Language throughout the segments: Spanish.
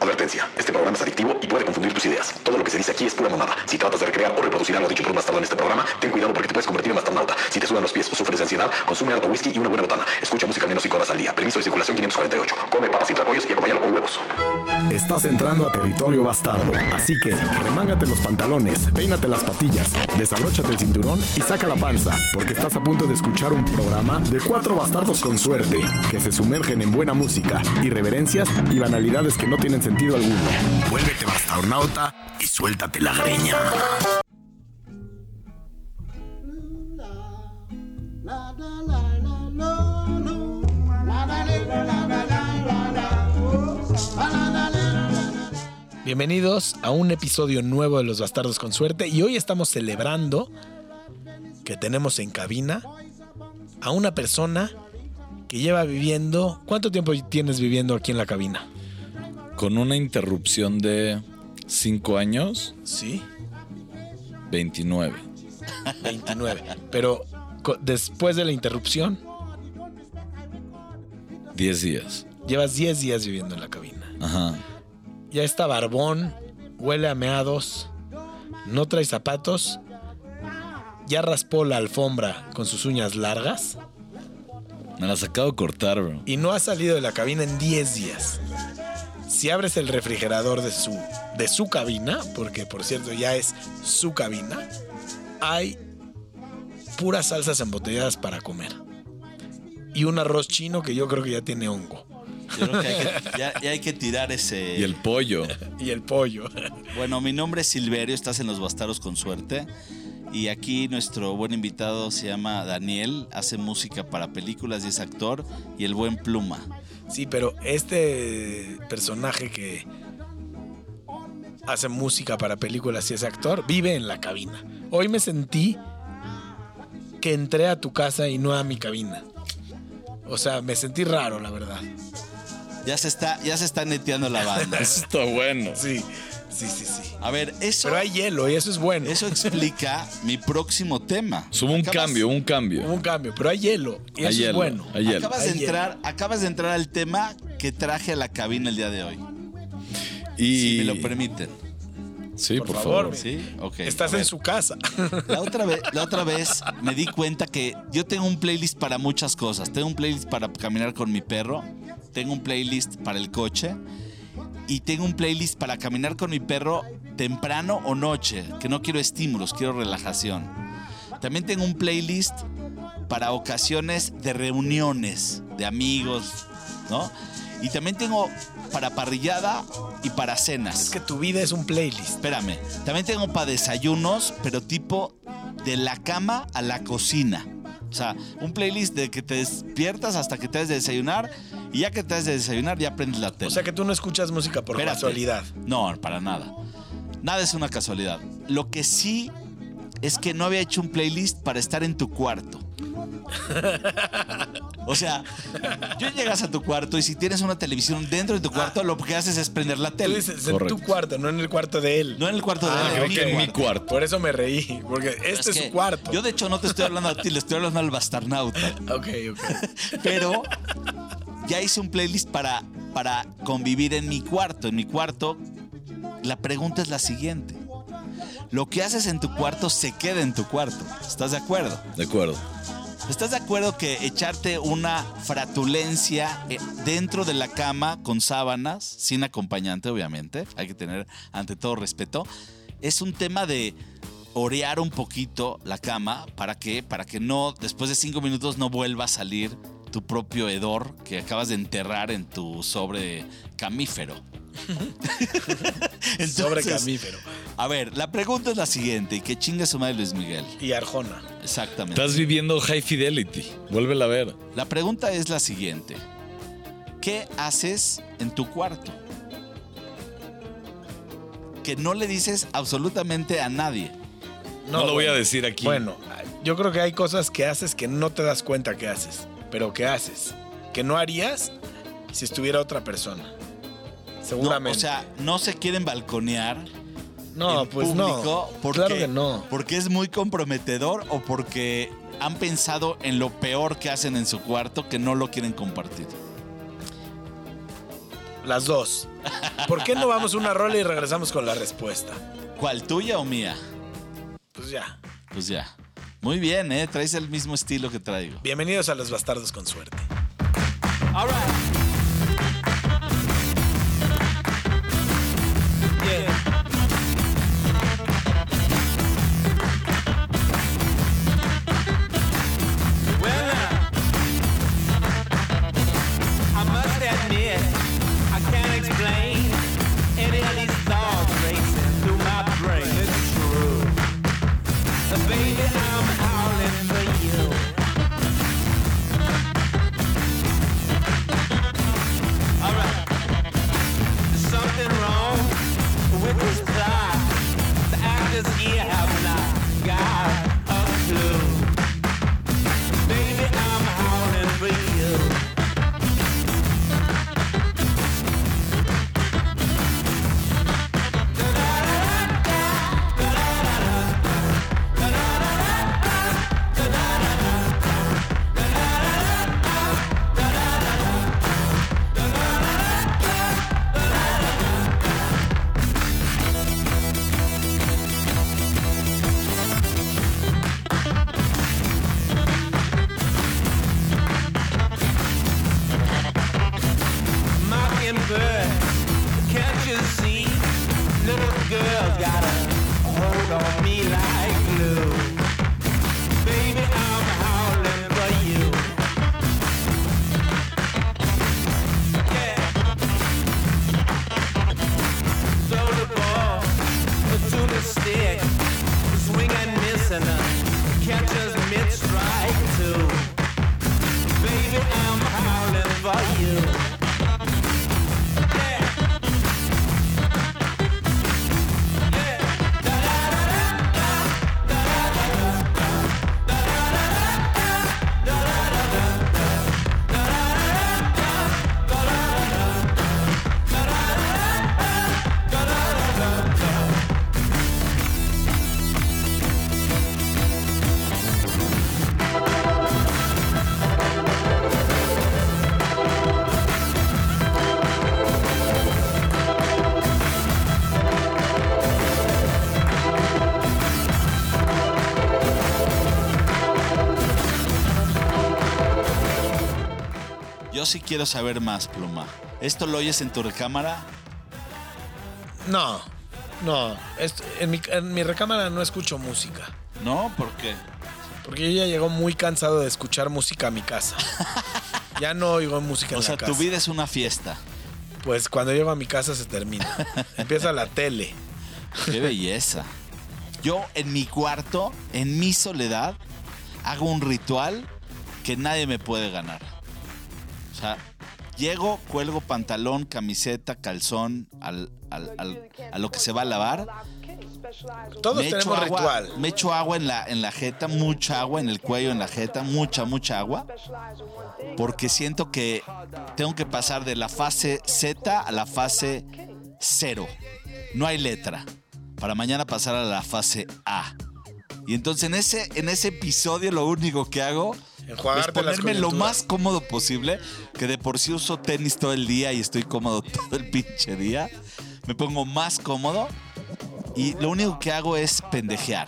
Advertencia, este programa es adictivo y puede confundir tus ideas. Todo lo que se dice aquí es pura monada. Si tratas de recrear o reproducir algo dicho por un bastardo en este programa, ten cuidado porque te puedes convertir en bastardauta. Si te sudan los pies o sufres de ansiedad, consume harto whisky y una buena botana. Escucha música menos 5 horas al día. Permiso de circulación 548. Come papas y tlacoyos y acompáñalo con huevos. Estás entrando a territorio bastardo, así que remángate los pantalones, peínate las patillas, desabróchate el cinturón y saca la panza, porque estás a punto de escuchar un programa de cuatro bastardos con suerte, que se sumergen en buena música, irreverencias y banalidades que no tienen sentido alguno. Vuélvete bastarnauta y suéltate la greña. Bienvenidos a un episodio nuevo de Los Bastardos con Suerte y hoy estamos celebrando que tenemos en cabina a una persona que lleva viviendo... ¿Cuánto tiempo tienes viviendo aquí en la cabina? Con una interrupción de 5 años, Sí, 29. 29. Pero después de la interrupción, 10 días. llevas 10 días viviendo en la cabina. Ajá. Ya está barbón, huele a meados, no trae zapatos, ya raspó la alfombra con sus uñas largas Me las acabo de cortar, bro. y no ha salido de la cabina en 10 días. Si abres el refrigerador de su, de su cabina, porque por cierto ya es su cabina, hay puras salsas embotelladas para comer. Y un arroz chino que yo creo que ya tiene hongo. Yo creo que hay que, ya, ya hay que tirar ese. Y el pollo. Y el pollo. Bueno, mi nombre es Silverio, estás en Los Bastardos con Suerte. Y aquí nuestro buen invitado se llama Daniel, hace música para películas y es actor. Y el buen Pluma. Sí, pero este personaje que hace música para películas y es actor, vive en la cabina. Hoy me sentí que entré a tu casa y no a mi cabina. O sea, me sentí raro, la verdad. Ya se está, ya se está neteando la banda. Está bueno. Sí, sí, sí, sí. A ver, eso, Pero hay hielo y eso es bueno. eso explica mi próximo tema. Hubo un Acabas- cambio, un Hubo cambio. un cambio, pero hay hielo y Hay eso es hielo, bueno. hay hielo. Acabas de Hay hielo. entrar, acabas de entrar al tema que traje a la cabina el día de hoy. Y Si me lo permiten. Sí, por, Por favor. favor. ¿Sí? Ok. Estás en su casa. La otra, vez, la otra vez me di cuenta que yo tengo un playlist para muchas cosas. Tengo un playlist para caminar con mi perro, tengo un playlist para el coche y tengo un playlist para caminar con mi perro temprano o noche, que no quiero estímulos, quiero relajación. También tengo un playlist para ocasiones de reuniones, de amigos, ¿no? Y también tengo para parrillada y para cenas. es que tu vida es un playlist. Espérame, también tengo para desayunos, pero tipo de la cama a la cocina. O sea, un playlist de que te despiertas hasta que te des de desayunar y ya que te des de desayunar ya prendes la tele. O sea que tú no escuchas música por Espérate. casualidad. No, para nada. Nada es una casualidad. Lo que sí es que no había hecho un playlist para estar en tu cuarto. O sea, yo llegas a tu cuarto y si tienes una televisión dentro de tu cuarto, lo que haces es prender la Tú tele. dices en Correcto. tu cuarto, no en el cuarto de él. No en el cuarto de Ah, él, creo en que en mi cuarto. cuarto. Por eso me reí, porque este es, que su cuarto. Yo de hecho no te estoy hablando a ti, le estoy hablando al bastarnauta. Ok, ok. Pero ya hice un playlist para, para convivir en mi cuarto. En mi cuarto, la pregunta es la siguiente. Lo que haces en tu cuarto se queda en tu cuarto. ¿Estás de acuerdo? De acuerdo. ¿Estás de acuerdo que echarte una fratulencia eh, dentro de la cama con sábanas, sin acompañante obviamente, hay que tener ante todo respeto, es un tema de orear un poquito la cama para que, para que no, después de cinco minutos no vuelva a salir tu propio hedor que acabas de enterrar en tu sobre camífero. Sobre Entonces, camífero. A ver, la pregunta es la siguiente, y que chingue su madre Luis Miguel. Y Arjona. Exactamente. Estás viviendo High Fidelity. Vuélvela a ver. La pregunta es la siguiente. ¿Qué haces en tu cuarto? Que no le dices absolutamente a nadie. No, lo voy a decir aquí. Bueno, yo creo que hay cosas que haces que no te das cuenta que haces, pero que haces, que no harías si estuviera otra persona. No, o sea, no se quieren balconear no, en pues público no. porque, claro que no. porque es muy comprometedor o porque han pensado en lo peor que hacen en su cuarto que no lo quieren compartir. Las dos. ¿Por qué no vamos a una rola y regresamos con la respuesta? ¿Cuál, tuya o mía? Pues ya. Pues ya. Muy bien, ¿eh? Traes el mismo estilo que traigo. Bienvenidos a Los Bastardos con Suerte. All right. Yo sí quiero saber más, Pluma. ¿Esto lo oyes en tu recámara? No, no. Esto- en, mi, en mi recámara no escucho música. ¿No? ¿Por qué? Porque yo ya llego muy cansado de escuchar música a mi casa. Ya no oigo música en O sea, la casa. tu vida es una fiesta. Pues cuando llego a mi casa se termina. Empieza la tele. Qué belleza. Yo en mi cuarto, en mi soledad, hago un ritual que nadie me puede ganar. O sea, llego, cuelgo pantalón, camiseta, calzón al- al- al- a lo que se va a lavar. Todos me tenemos agua, ritual. Me echo agua en la, en la jeta, mucha agua en el cuello, en la jeta, mucha, mucha agua. Porque siento que tengo que pasar de la fase Z a la fase 0. No hay letra. Para mañana pasar a la fase A. Y entonces en ese, en ese episodio lo único que hago es ponerme lo más cómodo posible. Que de por sí uso tenis todo el día y estoy cómodo todo el pinche día. Me pongo más cómodo y lo único que hago es pendejear.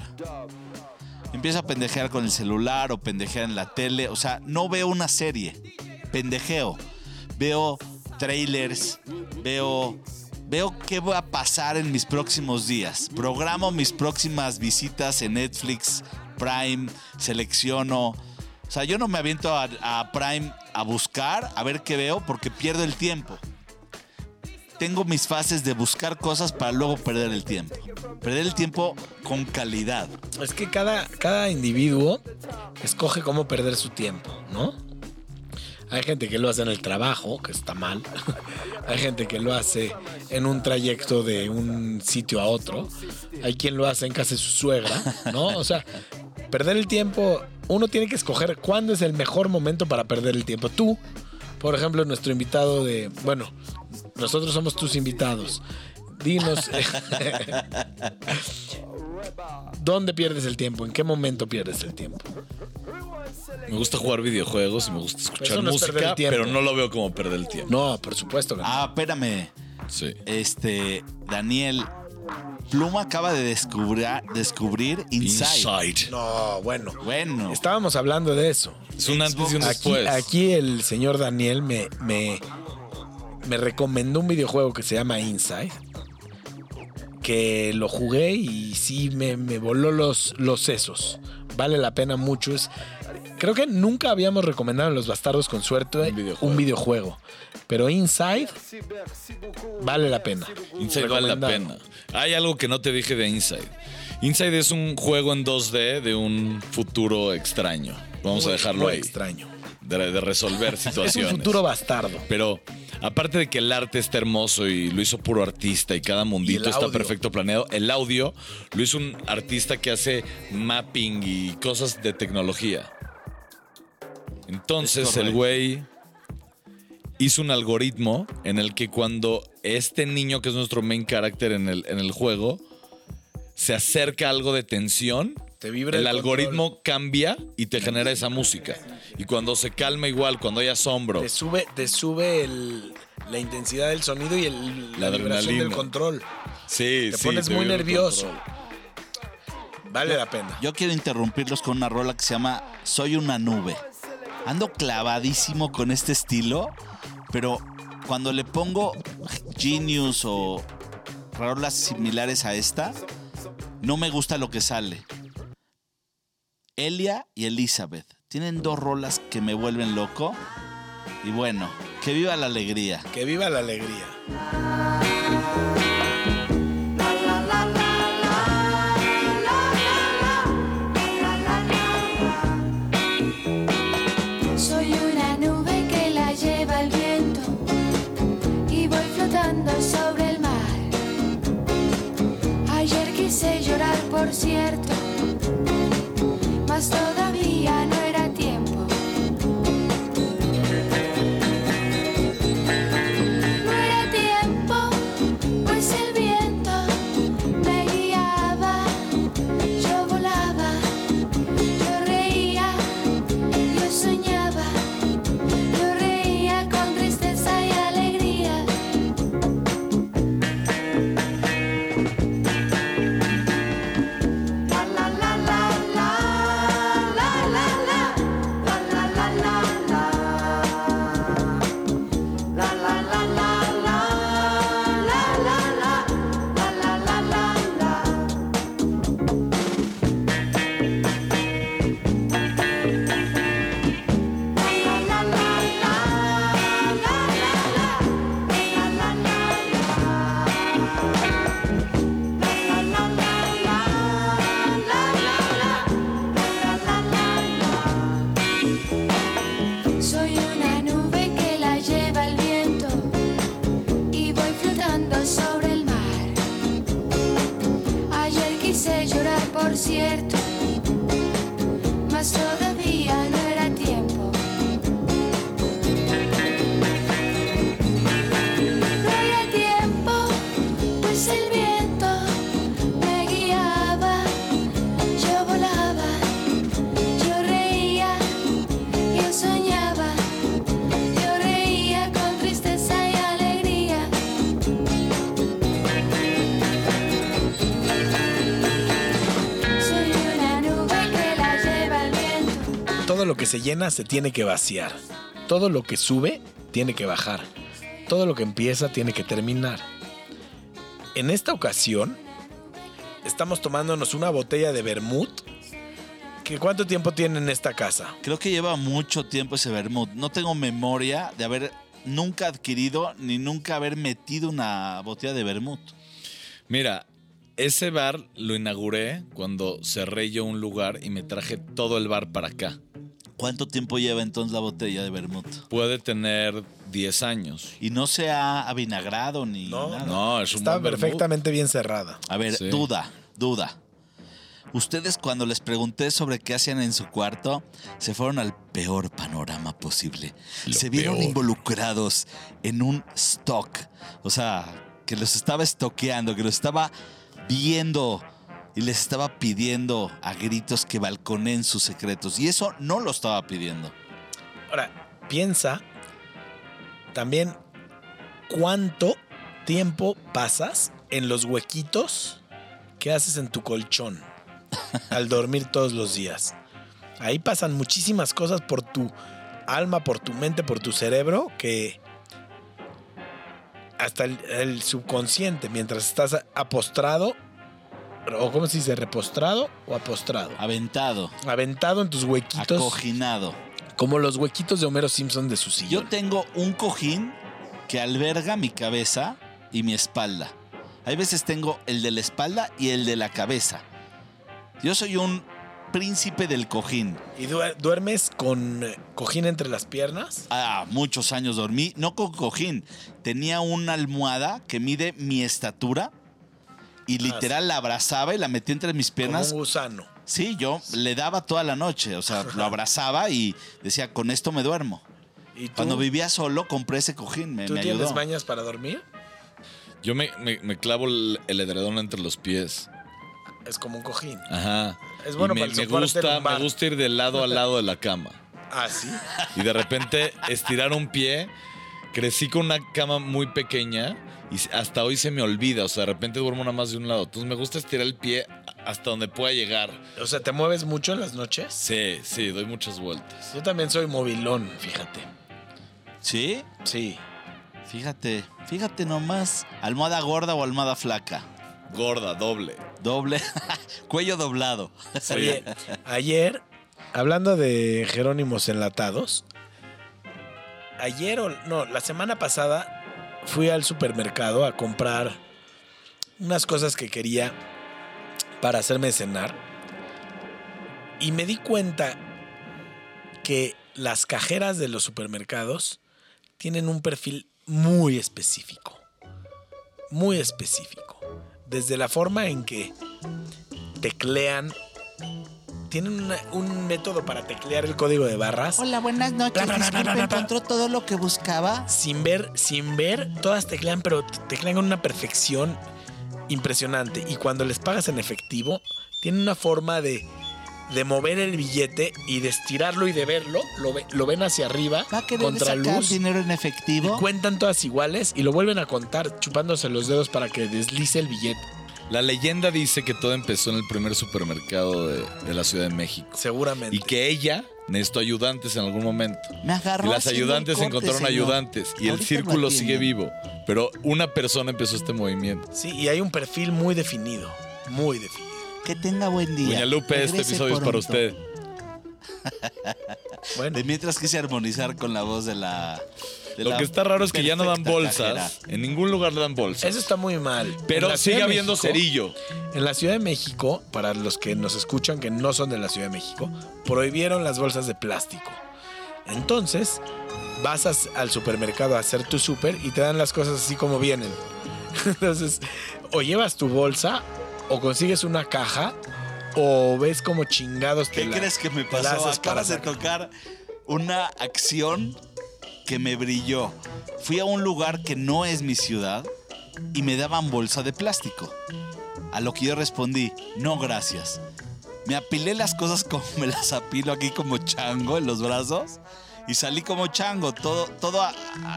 Empiezo a pendejear con el celular o pendejear en la tele. O sea, no veo una serie. Pendejeo. Veo trailers. Veo. Veo qué va a pasar en mis próximos días. Programo mis próximas visitas en Netflix, Prime, selecciono. O sea, yo no me aviento a, a Prime a buscar, a ver qué veo, porque pierdo el tiempo tengo mis fases de buscar cosas para luego perder el tiempo. Perder el tiempo con calidad. Es que cada, cada individuo escoge cómo perder su tiempo, ¿no? Hay gente que lo hace en el trabajo, que está mal. Hay gente que lo hace en un trayecto de un sitio a otro. Hay quien lo hace en casa de su suegra, ¿no? O sea, perder el tiempo, uno tiene que escoger cuándo es el mejor momento para perder el tiempo. Tú, por ejemplo, nuestro invitado de, bueno, nosotros somos tus invitados. Dinos, ¿dónde pierdes el tiempo? ¿En qué momento pierdes el tiempo? Me gusta jugar videojuegos y me gusta escuchar Eso no es perder música, el tiempo. pero no lo veo como perder el tiempo. No, por supuesto que no. Ah, espérame. Sí. Este, Daniel, Pluma acaba de descubrir, descubrir Inside. Inside. No, bueno. Bueno, Estábamos hablando de eso. Es un antes y un Aquí, después. aquí el señor Daniel me, me, me recomendó un videojuego que se llama Inside. Que lo jugué y sí me, me voló los, los sesos. Vale la pena mucho. Es, creo que nunca habíamos recomendado en Los Bastardos con Suerte un videojuego. videojuego. Pero Inside vale la pena. Inside vale la pena. Hay algo que no te dije de Inside. Inside es un juego en 2D de un futuro extraño. Vamos a dejarlo muy ahí. extraño. De, de resolver Es un situaciones. futuro bastardo. Pero aparte de que el arte está hermoso y lo hizo puro artista y cada mundito Y está audio. perfecto planeado, el audio lo hizo un artista que hace mapping y cosas de tecnología. Entonces Es el güey hizo un algoritmo en el que cuando este niño que es nuestro main character en el, en el juego se acerca a algo de tensión, Te vibra el, el algoritmo cambia y te genera esa música. Y cuando se calma igual, cuando hay asombro, Te sube, te sube el- la intensidad del sonido y el, la, La vibración del control. sí, Te sí, pones muy nervioso. Vale la pena. yo quiero interrumpirlos con una rola que se llama Soy una nube. Ando clavadísimo con este estilo, pero cuando le pongo Genius o rolas similares a esta, no me gusta lo que sale. Elia y Elizabeth tienen dos rolas que me vuelven loco. Y bueno, que viva la alegría. Que viva la alegría. por cierto, más toda lo que se llena se tiene que vaciar. Todo lo que sube tiene que bajar. Todo lo que empieza tiene que terminar. En esta ocasión, estamos tomándonos una botella de vermut. ¿Que ¿Cuánto tiempo tiene en esta casa? Creo que lleva mucho tiempo ese vermut. No tengo memoria de haber nunca adquirido ni nunca haber metido una botella de vermut. Mira, ese bar lo inauguré cuando cerré yo un lugar y me traje todo el bar para acá. ¿Cuánto tiempo lleva entonces la botella de vermut? Puede tener 10 años. Y no se ha avinagrado ni No, nada. No, es un Está perfectamente bien cerrada. A ver, Sí. duda, duda. Ustedes cuando les pregunté sobre qué hacían en su cuarto, se fueron al peor panorama posible. Lo se vieron peor. involucrados en un stock. O sea, que los estaba estoqueando, que los estaba viendo y les estaba pidiendo a gritos que balconeen sus secretos. Y eso no lo estaba pidiendo. Ahora, piensa también cuánto tiempo pasas en los huequitos que haces en tu colchón al dormir todos los días. Ahí pasan muchísimas cosas por tu alma, por tu mente, por tu cerebro, que hasta el, el subconsciente, mientras estás apostrado, o cómo se dice, repostrado o apostrado, Aventado, aventado en tus huequitos, acoginado. como los huequitos de Homero Simpson de su Yo sillón. tengo un cojín que alberga mi cabeza y mi espalda. Hay veces tengo el de la espalda y el de la cabeza. Yo soy un príncipe del cojín. ¿Y duer- duermes con eh, cojín entre las piernas? Ah, muchos años dormí, no con cojín. Tenía una almohada que mide mi estatura y literal la abrazaba y la metí entre mis Como piernas. un gusano. Sí, yo le daba toda la noche, o sea, lo abrazaba y decía, con esto me duermo. ¿Y tú, Cuando vivía solo, compré ese cojín, me, ¿tú me tienes mañas para dormir? Yo me, me- me clavo el, el edredón entre los pies. Es como un cojín. Ajá. Es bueno Y me, para el me soporte gusta, me gusta ir de lado a lado de la cama. Ah, sí. Y de repente estirar un pie. Crecí con una cama muy pequeña y hasta hoy se me olvida. O sea, de repente duermo nada más de un lado. Entonces me gusta estirar el pie hasta donde pueda llegar. O sea, ¿te mueves mucho en las noches? Sí, sí, doy muchas vueltas. Yo también soy movilón, fíjate. ¿Sí? Sí. Fíjate, fíjate nomás. ¿Almohada gorda o almohada flaca? Gorda, doble. Doble. Cuello doblado. Oye, ayer, hablando de Jerónimos enlatados, ayer o no, la semana pasada fui al supermercado a comprar unas cosas que quería para hacerme cenar y me di cuenta que las cajeras de los supermercados tienen un perfil muy específico. Muy específico. Desde la forma en que teclean. Tienen una- un método para teclear el código de barras. Hola, buenas noches. Bla. ¿encontró todo lo que buscaba? Sin ver, sin ver, todas teclean, pero teclean con una perfección impresionante. Y cuando les pagas en efectivo, tienen una forma de, de mover el billete y de estirarlo y de verlo. Lo, ve- lo ven hacia arriba, ¿Va a contra luz. dinero en Y efectivo? cuentan todas iguales y lo vuelven a contar chupándose los dedos para que deslice el billete. La leyenda dice que todo empezó en el primer supermercado de, de la Ciudad de México. Seguramente. Y que ella necesitó ayudantes en algún momento. Me agarró Y las ayudantes corte, encontraron señor. ayudantes. Y el círculo lo sigue vivo. Pero una persona empezó este movimiento. Sí, y hay un perfil muy definido. Muy definido. Que tenga buen día. Doña Lupe, este episodio es para usted. Bueno, De mientras quise armonizar con la voz de la. Lo la que está raro es que ya no dan bolsas. cajera. En ningún lugar le dan bolsas. eso está muy mal. Pero sigue habiendo México- cerillo. En la Ciudad de México, para los que nos escuchan que no son de la Ciudad de México, prohibieron las bolsas de plástico. Entonces, vas as- al supermercado a hacer tu súper y te dan las cosas así como vienen. Entonces, o llevas tu bolsa, o consigues una caja, o ves como chingados te ¿Qué la- crees que me pasó? para de tocar una acción que me brilló. Fui a un lugar que no es mi ciudad y me daban bolsa de plástico. A lo que yo respondí, no gracias. Me apilé las cosas como me las apilo aquí como chango en los brazos y salí como chango, todo, todo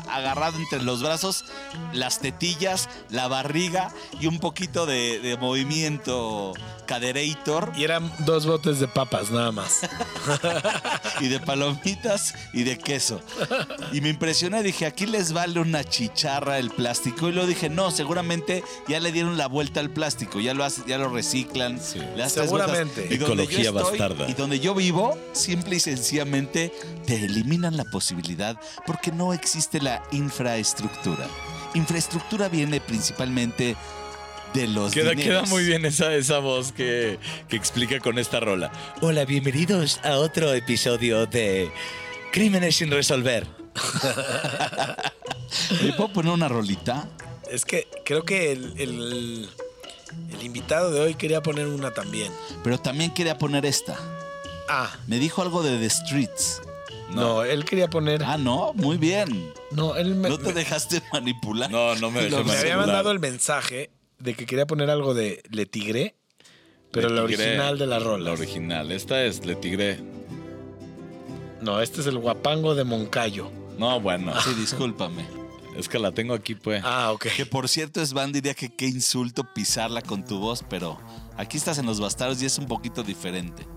agarrado entre los brazos, las tetillas, la barriga y un poquito de movimiento caderator Y eran dos botes de papas nada más. y de palomitas y de queso. Y me impresioné, dije, aquí les vale una chicharra el plástico. Y luego dije, no, seguramente ya le dieron la vuelta al plástico, ya lo, hace- ya lo reciclan. Sí. le. Seguramente. Y Ecología estoy, bastarda. Y donde yo vivo, simple y sencillamente te eliminan la posibilidad porque no existe la infraestructura. Infraestructura viene principalmente de los Queda, queda muy bien esa, esa voz que, que explica con esta rola. Hola, bienvenidos a otro episodio de Crímenes sin resolver. ¿Me puedo poner una rolita? Es que creo que el, el- el invitado de hoy quería poner una también. Pero también quería poner esta. Ah, Me dijo algo de The Streets. no, él quería poner. Ah, no, muy bien. no, él me, No te me- dejaste manipular. No, no me dejé Lo- me había manipular. mandado el mensaje de que quería poner algo de Le Tigré, pero la original de la rola. La original. Esta es Le Tigré. No, este es el guapango de Moncayo. No, bueno. Sí, discúlpame. Es que la tengo aquí, pues. Ah, ok. Que por cierto, Svan diría que qué insulto pisarla con tu voz, pero aquí estás en Los Bastardos y es un poquito diferente.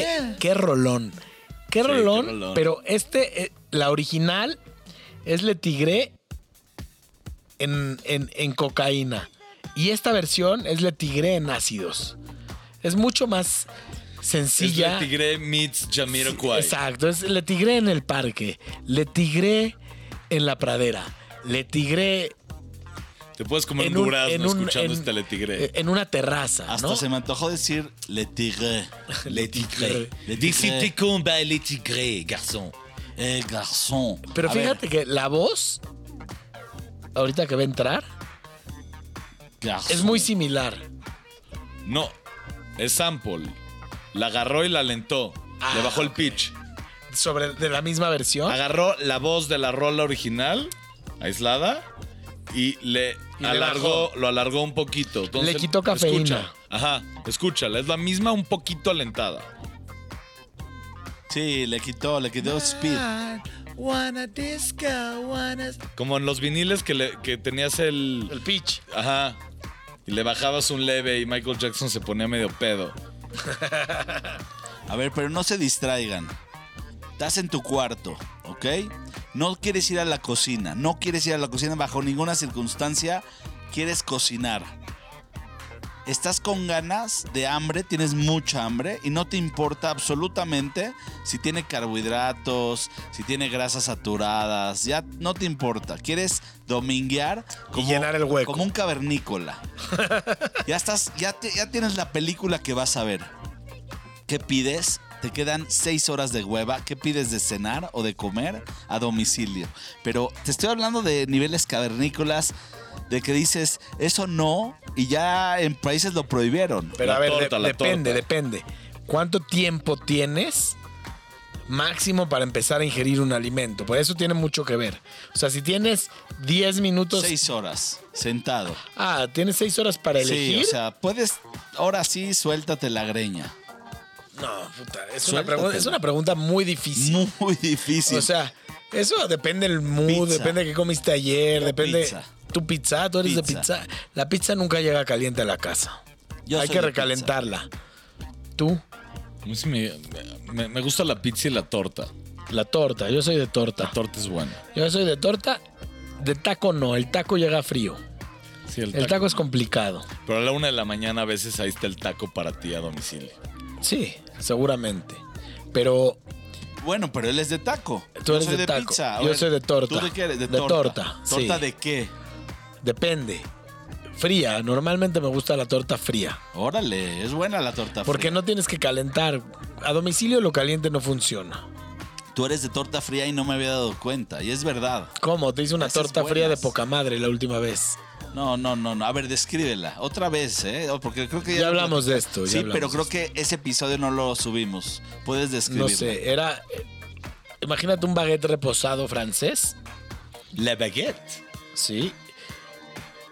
¿Qué, qué rolón. Qué Sí, qué rolón. Pero este, eh, la original es Le Tigre en, en- en cocaína. Y esta versión es Le Tigre en ácidos. Es mucho más Es sencilla. Le Tigre meets Jamiroquai. Exacto, es Le Tigre en el parque, Le Tigre en la pradera, Le Tigre Te puedes comer en un durazno en un- escuchando en- este Le Tigre. eh, en una terraza, Hasta ¿no? se me antojó decir Le Tigre. Le Tigre. Le D'ici Tigre. tes combats, les tigres, garçon. Eh, garzón. Pero A ver, fíjate que la voz, ahorita que va a entrar, garzón. es muy similar. No, es sample. La agarró y la alentó. Ah, Le bajó el pitch. Sobre de la misma versión. Agarró la voz de la rola original, aislada, y le Y alargó, lo alargó un poquito. Entonces, Le quitó cafeína. Escucha, ajá, escúchala. Es la misma, un poquito alentada. Sí, le quitó, le quitó speed. Wanna disco, wanna... Como en los viniles que, le- que tenías el. El pitch. Ajá. Y le bajabas un leve y Michael Jackson se ponía medio pedo. A ver, pero no se distraigan. Estás en tu cuarto, ¿ok? No quieres ir a la cocina. No quieres ir a la cocina bajo ninguna circunstancia. Quieres cocinar. Estás con ganas de hambre, tienes mucha hambre y no te importa absolutamente si tiene carbohidratos, si tiene grasas saturadas, ya no te importa. Quieres dominguear Y llenar el hueco. como un cavernícola. ya estás, ya, te- ya tienes la película que vas a ver. ¿Qué pides? Te quedan seis horas de hueva. ¿Qué pides de cenar o de comer a domicilio? Pero te estoy hablando de niveles cavernícolas, de que dices, eso no, y ya en países lo prohibieron. Pero La a ver, torta, depende, torta. depende. cuánto tiempo tienes máximo para empezar a ingerir un alimento. Por eso tiene mucho que ver. O sea, si tienes 10 minutos... Seis horas, sentado. Ah, tienes 6 horas para elegir. Sí, o sea, puedes. Ahora sí, suéltate la greña. No, puta, es una, pregunta, es una pregunta muy difícil. Muy difícil. O sea, eso depende del mood, Pizza. depende de qué comiste ayer, La depende... pizza. Tu pizza, tú eres de Pizza. La pizza nunca llega caliente a la casa. Yo Hay que recalentarla. Tú, A mí sí me, me- me gusta la pizza y la torta. la torta. Yo soy de torta. La torta es buena. Yo soy de torta. De taco no, el taco llega frío. Sí, el El taco. taco es complicado. Pero a la una de la mañana a veces ahí está el taco para ti a domicilio. Sí, seguramente. Pero Bueno, pero él es de taco. Tú Yo eres soy de taco. pizza. Yo soy de torta. ¿Tú de qué eres? De, De torta. torta, ¿Torta sí. de qué? depende. Fría, normalmente me gusta la torta fría. Órale, es buena la torta Porque fría. no tienes que calentar. A domicilio lo caliente no funciona. Tú eres de torta fría y no me había dado cuenta. Y es verdad. ¿Cómo? Te hice una Esas torta fría de poca madre la última vez. No, no, no, no. A ver, descríbela. Otra vez, ¿eh? Porque creo que ya, Ya hablamos de esto, ya Sí, pero creo que ese episodio no lo subimos. Puedes describirlo. No sé, era. eh, Imagínate un baguette reposado francés. La baguette. Sí.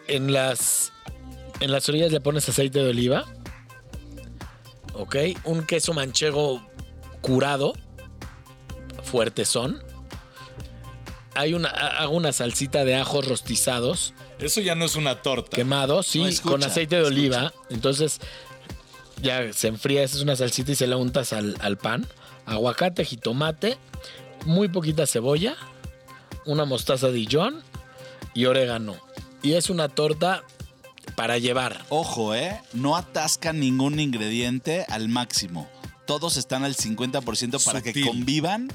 En las. En las orillas le pones aceite de oliva. Ok. Un queso manchego curado. Fuertezón. Hay una. Hago una salsita de ajos rostizados. Eso ya no es una torta. Quemados, sí, No, escucha, con aceite de escucha. oliva. Entonces. Ya se enfría, esa es una salsita y se la untas al, al pan. Aguacate, jitomate, muy poquita cebolla, una mostaza Dijon y orégano. Y es una torta para llevar. Ojo, ¿eh? No atascan ningún ingrediente al máximo. Todos están al 50% para que convivan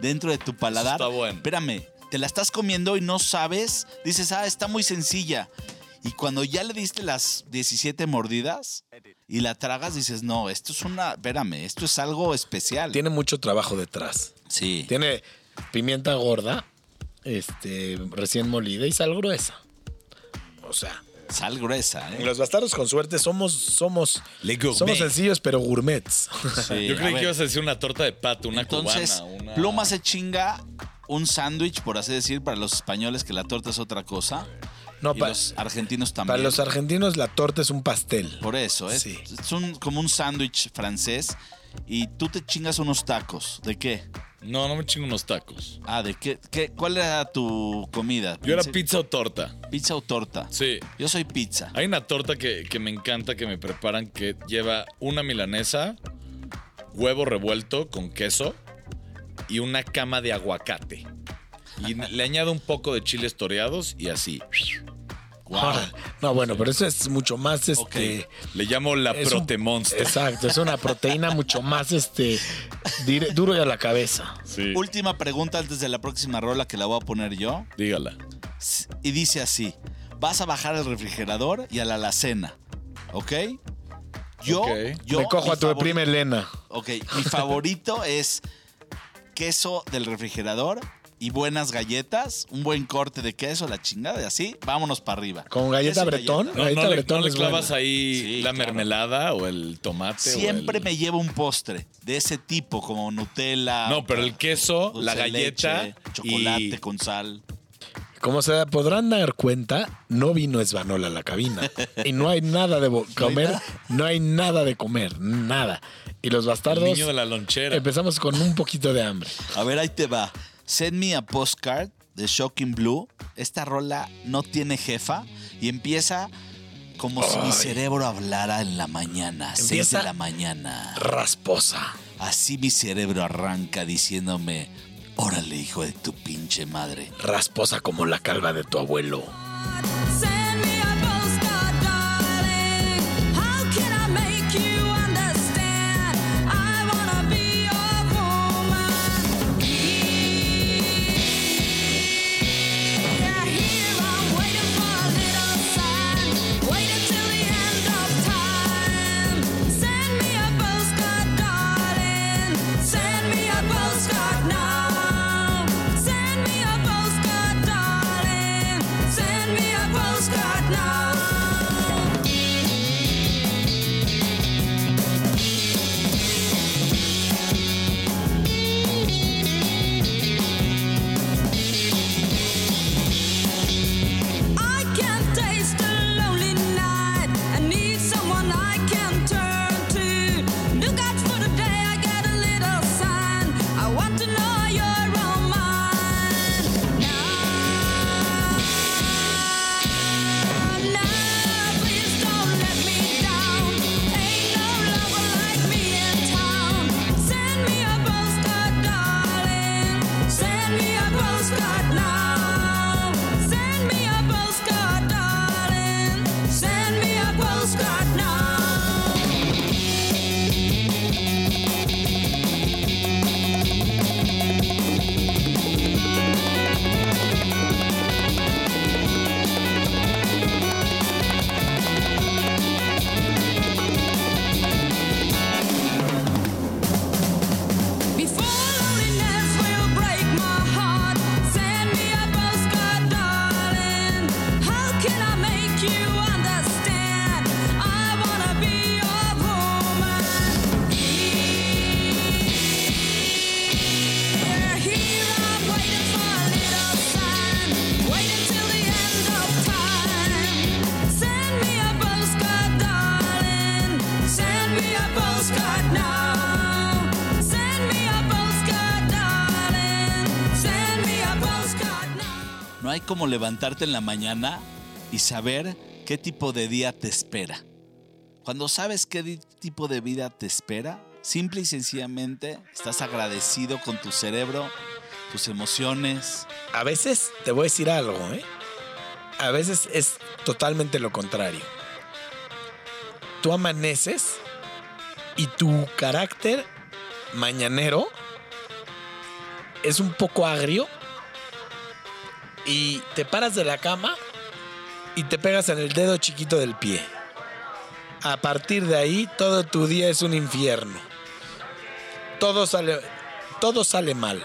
dentro de tu paladar. está bueno. Espérame, te la estás comiendo y no sabes. Dices, ah, está muy sencilla. Y cuando ya le diste las 17 mordidas y la tragas, dices, no, esto es una. Espérame, esto es algo especial. Tiene mucho trabajo detrás. Sí. Tiene pimienta gorda, este, recién molida y sal gruesa. O sea, Sal gruesa, ¿eh? los bastardos con suerte somos, somos, Le gourmet. somos sencillos pero gourmets. Sí, Yo a creí ver. que ibas a decir una torta de pato, una Entonces, cubana. Una... Pluma se chinga un sándwich, por así decir, para los españoles, que la torta es otra cosa. No, y pa- los argentinos también. para los argentinos la torta es un pastel. Por eso, es, Sí. es un- como un sándwich francés. Y tú te chingas unos tacos. ¿De qué? No, no me chingo unos tacos. Ah, ¿de qué? qué- ¿Cuál era tu comida? Yo era pizza o torta. Pizza o torta. Sí. Yo soy pizza. Hay una torta que, que me encanta que me preparan que lleva una milanesa, huevo revuelto con queso y una cama de aguacate. Y le añado un poco de chiles toreados y así. No, bueno, pero eso es mucho más este. Le llamo la protemonster. Exacto, es una proteína mucho más este dire- duro y a la cabeza. Sí. Última pregunta antes de la próxima rola que la voy a poner yo. Dígala. Y dice así: Vas a bajar al refrigerador y a la alacena. ¿Ok? Yo, Ok. yo Me cojo a tu prima Elena. Ok, mi favorito es queso del refrigerador y buenas galletas, un buen corte de queso, la chingada y así, vámonos para arriba. ¿Con galleta bretón? galleta. No, Galleta no le, bretón no le clavas buena. ahí Sí, la claro. mermelada o el tomate. o Siempre el- me llevo un postre de ese tipo, como Nutella. No, pero el queso, la galleta leche, chocolate y... con sal. Como se podrán dar cuenta, no vino Esbanola a la cabina. Y no hay nada de comer. No hay nada de comer. Nada. Y los El bastardos. niño de la lonchera. Empezamos con un poquito de hambre. A ver, ahí te va. Send me a postcard de Shocking Blue. Esta rola no tiene jefa y empieza como si mi cerebro hablara en la mañana, seis Empieza- de la mañana. Rasposa. Así mi cerebro arranca diciéndome, órale hijo de tu pinche madre. Rasposa como la calva de tu abuelo. Postcard levantarte en la mañana y saber qué tipo de día te espera. Cuando sabes qué tipo de vida te espera, simple y sencillamente estás agradecido con tu cerebro, tus emociones. A veces te voy a decir algo, ¿eh? A veces es totalmente lo contrario. Tú amaneces y tu carácter mañanero es un poco agrio y te paras de la cama y te pegas en el dedo chiquito del pie. A partir de ahí, todo tu día es un infierno. Todo sale, todo sale mal,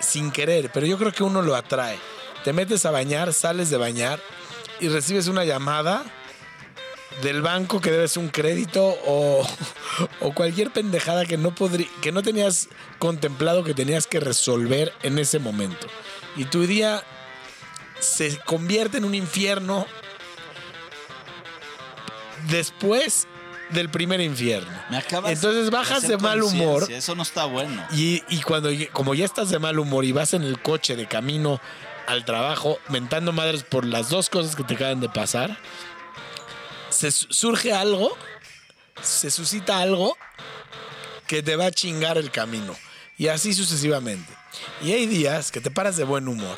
sin querer, pero yo creo que uno lo atrae. Te metes a bañar, sales de bañar y recibes una llamada del banco que debes un crédito o, o cualquier pendejada que no, que no tenías contemplado que tenías que resolver en ese momento. Y tu día se convierte en un infierno después del primer infierno. Me acabas Entonces bajas de mal humor. Eso no está bueno. Y, y cuando, como ya estás de mal humor y vas en el coche de camino al trabajo, mentando madres por las dos cosas que te acaban de pasar, se su- surge algo, se suscita algo que te va a chingar el camino. Y así sucesivamente. Y hay días que te paras de buen humor,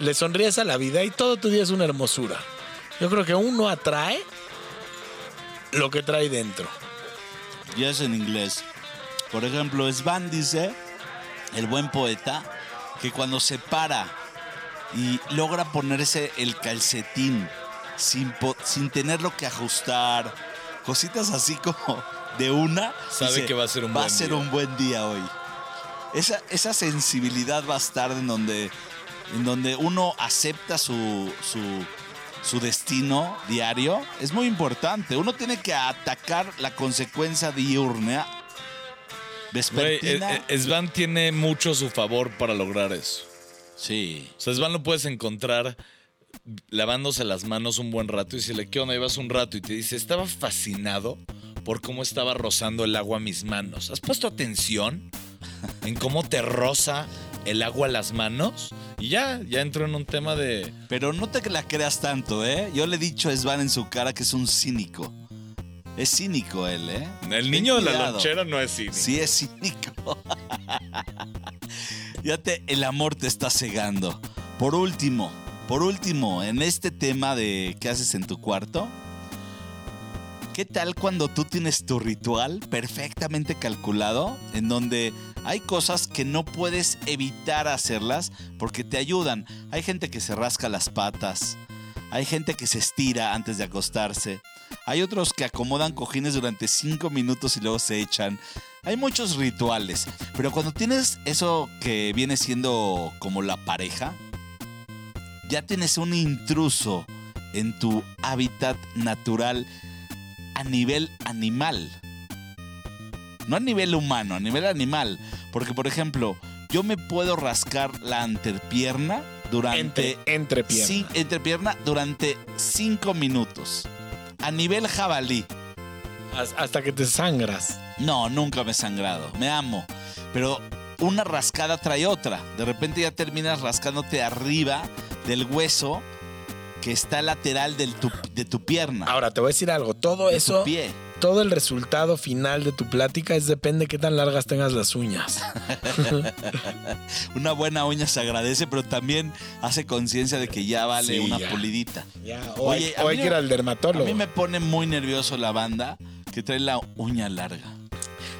le sonríes a la vida y todo tu día es una hermosura. Yo creo que uno atrae lo que trae dentro. Y es en inglés. Por ejemplo, Svan dice, el buen poeta, que cuando se para y logra ponerse el calcetín sin, sin tenerlo que ajustar, cositas así como de una, Sabe que va a ser un va buen a ser día". un buen día hoy. Esa, esa sensibilidad va a estar en donde, en donde uno acepta su, su, su destino diario. Es muy importante. Uno tiene que atacar la consecuencia diurna, Güey, vespertina. eh, Svan tiene mucho a su favor para lograr eso. sí. O sea, Svan lo puedes encontrar lavándose las manos un buen rato y si le ¿qué onda? Llevas un rato y te dice, estaba fascinado por cómo estaba rozando el agua a mis manos. ¿Has puesto atención en cómo te roza el agua a las manos? Y ya, ya entro en un tema de... Pero no te la creas tanto, ¿eh? Yo le he dicho a Svan en su cara que es un cínico. Es cínico él, ¿eh? El niño de la lonchera no es cínico. Sí, es cínico. ya te, el amor te está cegando. Por último, por último, en este tema de qué haces en tu cuarto, ¿qué tal cuando tú tienes tu ritual perfectamente calculado en donde hay cosas que no puedes evitar hacerlas porque te ayudan? Hay gente que se rasca las patas, hay gente que se estira antes de acostarse. Hay otros que acomodan cojines durante cinco minutos y luego se echan. Hay muchos rituales, pero cuando tienes eso que viene siendo como la pareja, ya tienes un intruso en tu hábitat natural a nivel animal. No a nivel humano, a nivel animal. Porque, por ejemplo, yo me puedo rascar la anterpierna durante Entre, entre piernas. Cin- entrepierna durante 5 minutos. A nivel jabalí. Has- Hasta que te sangras. No, nunca me he sangrado. Me amo. Pero una rascada trae otra. De repente ya terminas rascándote arriba del hueso que está lateral del tu- de tu pierna. Ahora te voy a decir algo. Todo de eso, tu pie. Todo el resultado final de tu plática es depende qué tan largas tengas las uñas. Una buena uña se agradece, pero también hace conciencia de que ya vale Sí, una ya. pulidita. Ya, o hay- a o hay mí que ir al dermatólogo. A mí me pone muy nervioso la banda que trae la uña larga.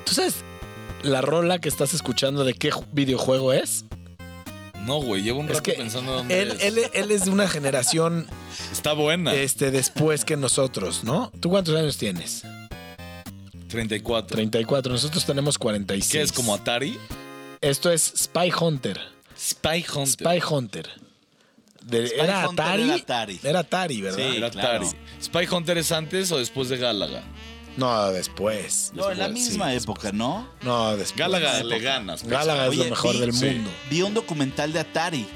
¿Tú sabes la rola que estás escuchando de qué ju- videojuego es? No, güey, llevo un Es rato pensando dónde él, es. él, él es de una generación Está buena. este, después que nosotros, ¿no? ¿Tú cuántos años tienes? 34. 34. Nosotros tenemos 46. ¿Qué es como Atari? Esto es Spy Hunter. Spy Hunter. Spy Hunter. De- Spy ¿Era, Hunter Atari? era Atari. Era Atari, ¿verdad? Sí. Era claro. Atari. ¿Spy Hunter es antes o después de Gálaga? No, después. No, en la misma sí. época, ¿no? No, después. Gálaga le ganas. pues. Gálaga es Oye, lo mejor vi- del sí. mundo. Vi un documental de Atari.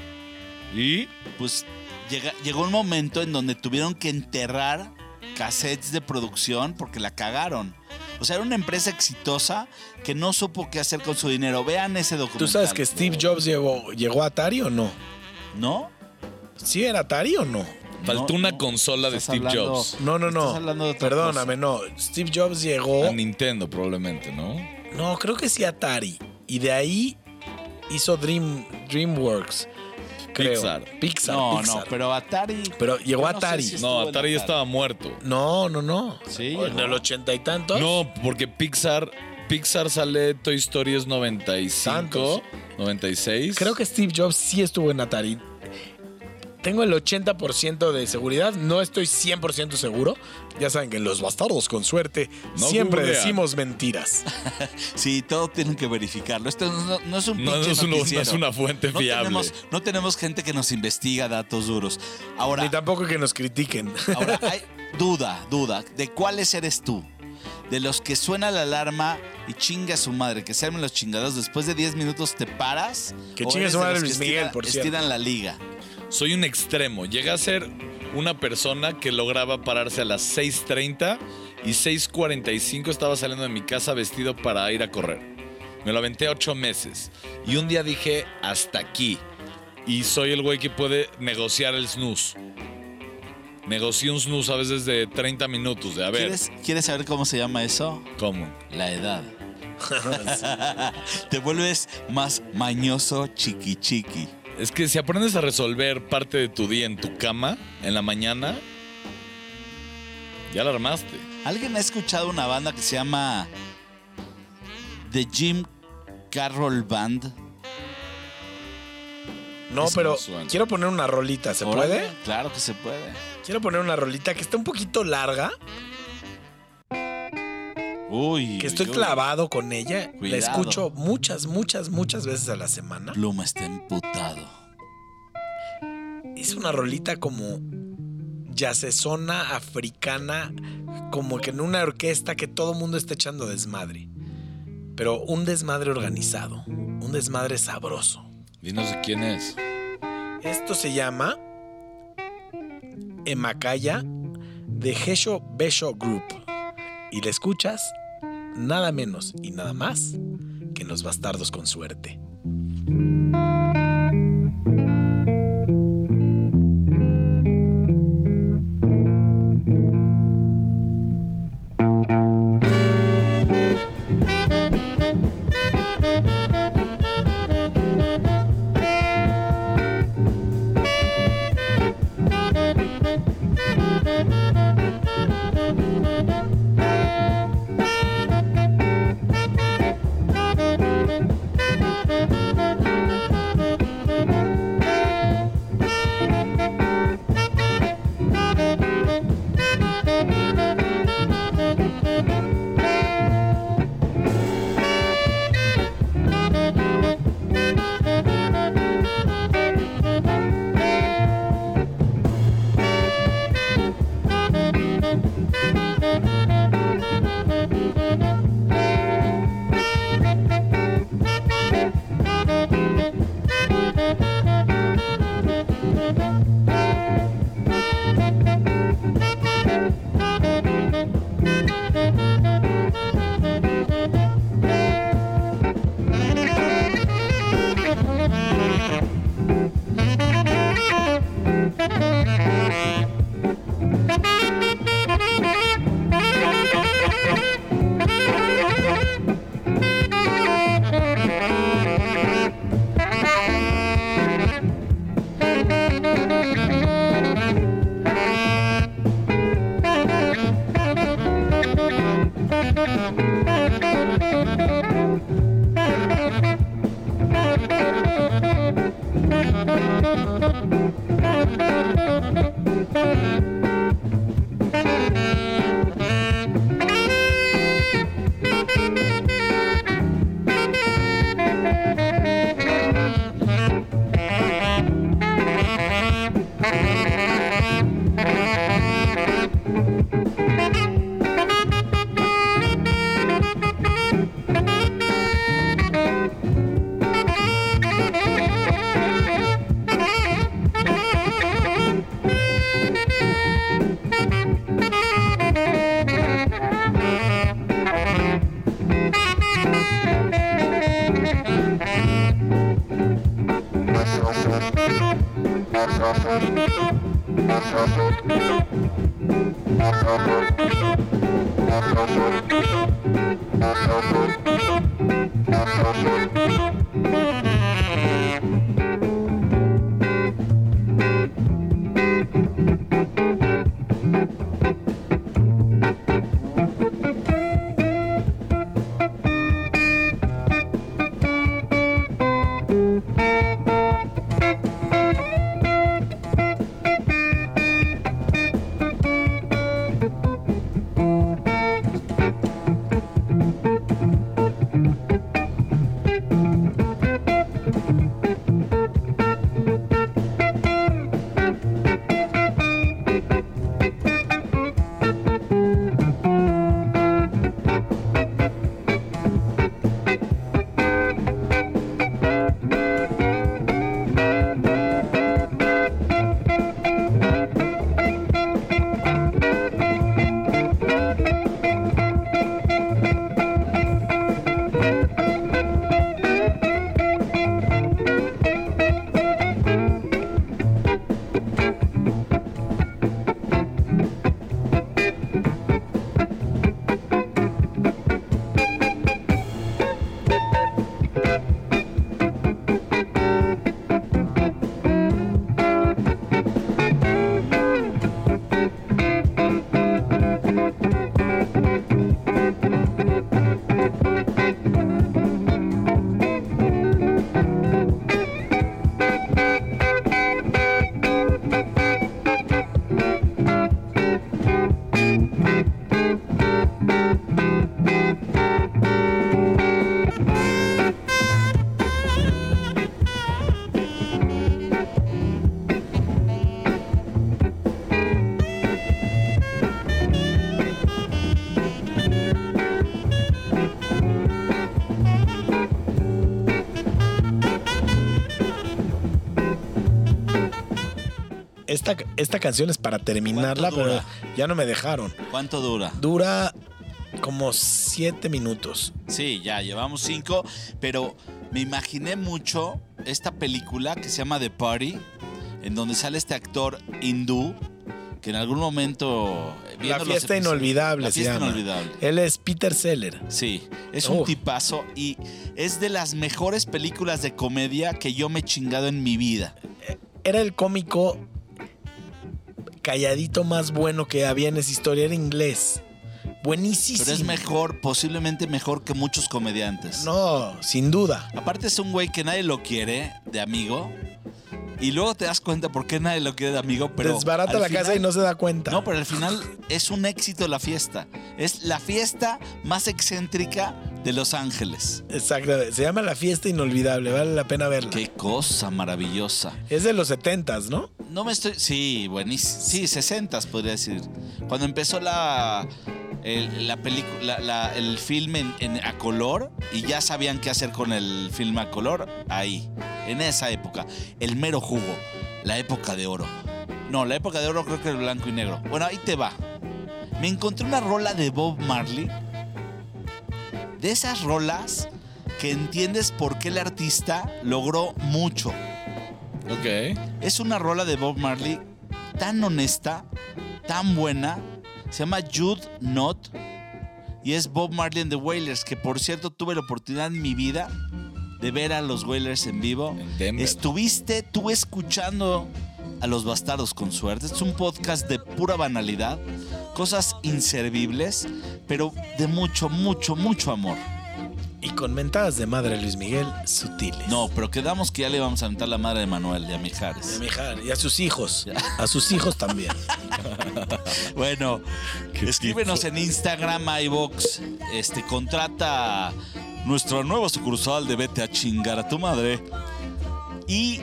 ¿Y? Pues llega- llegó un momento en donde tuvieron que enterrar cassettes de producción porque la cagaron. O sea, era una empresa exitosa que no supo qué hacer con su dinero. Vean ese documental. ¿Tú sabes que Steve Jobs llegó, llegó a Atari o no? ¿No? ¿Sí era Atari o no? Faltó No, una no. consola de Steve hablando- Jobs. No, no, no. Estás hablando de otra Perdóname, no. Steve Jobs llegó. A Nintendo, probablemente, ¿no? No, creo que sí Atari. Y de ahí hizo Dream, DreamWorks. Creo. Pixar. Pixar. No, Pixar. no, pero Atari. Pero llegó Yo no sé Atari. si No, Atari ya estaba muerto. No, no, no. Sí, En el ochenta y tantos. No, porque Pixar, Pixar sale Toy Story es 95, Tantos. 96. Creo que Steve Jobs sí estuvo en Atari. Tengo el 80% de seguridad, no estoy 100% seguro. Ya saben que los bastardos con suerte No siempre googlean. decimos mentiras. Sí, todo tienen que verificarlo. Esto no, no es un No, pinche es, uno- no es una fuente fiable. tenemos, no tenemos gente que nos investiga datos duros. Ahora, Ni tampoco que nos critiquen. ahora hay duda, duda. ¿De cuáles eres tú? De los que suena la alarma y chinga a su madre, que se armen los chingados, después de 10 minutos te paras. Que ¿O chingue eres su madre Luis Miguel, estiran- por cierto. Estiran la liga. Soy un extremo. Llegué a ser una persona que lograba pararse a las 6.30 y 6.45 estaba saliendo de mi casa vestido para ir a correr. Me lo aventé ocho meses. Y un día dije, hasta aquí. Y soy el güey que puede negociar el snooze. Negocié un snooze a veces de 30 minutos. De a ver, ¿Quieres, ¿Quieres saber cómo se llama eso? ¿cómo? La edad. te vuelves más mañoso chiqui chiqui. Es que si aprendes a resolver parte de tu día en tu cama, en la mañana, ya la armaste. ¿Alguien ha escuchado una banda que se llama The Jim Carroll Band? No, Eso pero no quiero poner una rolita, ¿se Órale, puede? Claro que se puede. Quiero poner una rolita que está un poquito larga, Uy. que estoy uy, uy. clavado con ella. La escucho muchas, muchas, muchas veces a la semana. Pluma está emputado. Es una rolita como yacesona africana, como que en una orquesta que todo el mundo está echando desmadre. Pero un desmadre organizado, un desmadre sabroso. Dinos de quién es. Esto se llama Emakaya de Gesho Besho Group. Y la escuchas nada menos y nada más que Los Bastardos con Suerte. Esta, canción es para terminarla, ¿Cuánto pero ya no me dejaron. ¿Cuánto dura? Dura como siete minutos. Sí, ya llevamos cinco, pero me imaginé mucho esta película que se llama The Party, en donde sale este actor hindú que en algún momento... eh, La fiesta inolvidable La se fiesta llama. inolvidable. Él es Peter Seller. Sí, es Oh. un tipazo y es de las mejores películas de comedia que yo me he chingado en mi vida. Era el cómico calladito más bueno que había en esa historia. Era inglés. Buenísimo. Pero es mejor, posiblemente mejor que muchos comediantes. No, sin duda. Aparte es un güey que nadie lo quiere de amigo. Y luego te das cuenta por qué nadie lo quiere de amigo, pero... Desbarata la casa y no se da cuenta. No, pero al final es un éxito la fiesta. Es la fiesta más excéntrica de Los Ángeles. Exacto. Se llama La Fiesta Inolvidable. Vale la pena verla. Qué cosa maravillosa. Es de los setentas, ¿no? No me estoy. Sí, buenísimo. Sí, 60 podría decir. Cuando empezó la. El, la película, la- el film en, en- a color y ya sabían qué hacer con el film a color, ahí, en esa época. El mero jugo, la época de oro. No, la época de oro creo que es blanco y negro. Bueno, ahí te va. Me encontré una rola de Bob Marley. De esas rolas que entiendes por qué el artista logró mucho. Ok. Es una rola de Bob Marley tan honesta, tan buena. Se llama Jude Not. Y es Bob Marley and the Wailers, que por cierto tuve la oportunidad en mi vida de ver a los Wailers en vivo. En Denver. Estuviste tú escuchando a los bastardos con suerte. Es un podcast de pura banalidad, cosas inservibles, pero de mucho, mucho, mucho amor. Y con mentadas de madre Luis Miguel sutiles. No, pero quedamos que ya le íbamos a aventar la madre de Manuel, de Mijares. De Mijar. Y a sus hijos. A sus hijos también. Bueno, Qué escríbenos en Instagram, iBox. Este, contrata nuestro nuevo sucursal de Vete a chingar a tu madre. Y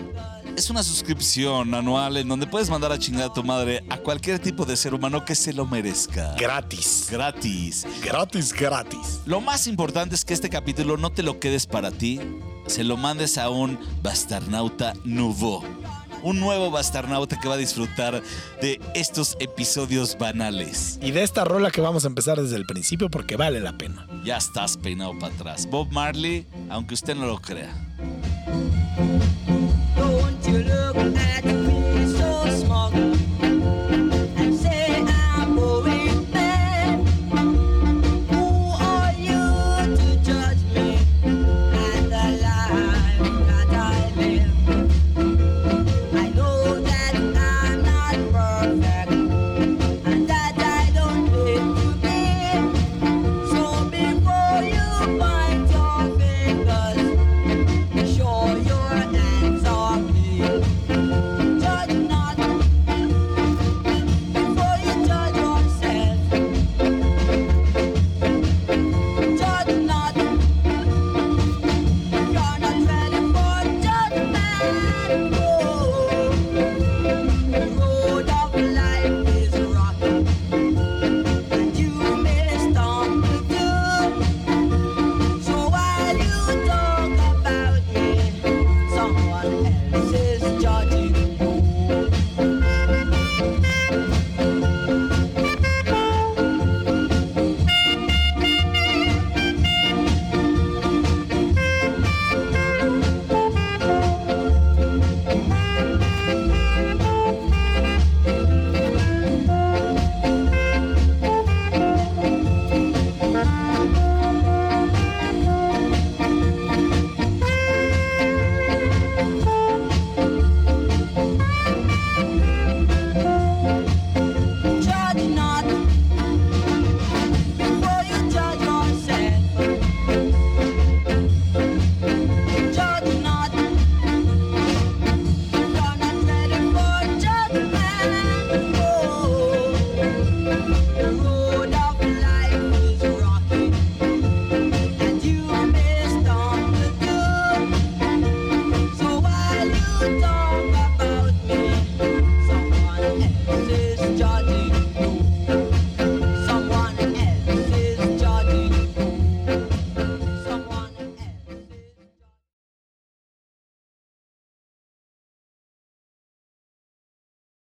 es una suscripción anual en donde puedes mandar a chingar a tu madre a cualquier tipo de ser humano que se lo merezca. Gratis. Gratis. Gratis, gratis. Lo más importante es que este capítulo no te lo quedes para ti, se lo mandes a un bastarnauta nouveau. Un nuevo bastarnauta que va a disfrutar de estos episodios banales. Y de esta rola que vamos a empezar desde el principio porque vale la pena. Ya estás peinado para atrás. Bob Marley, aunque usted no lo crea.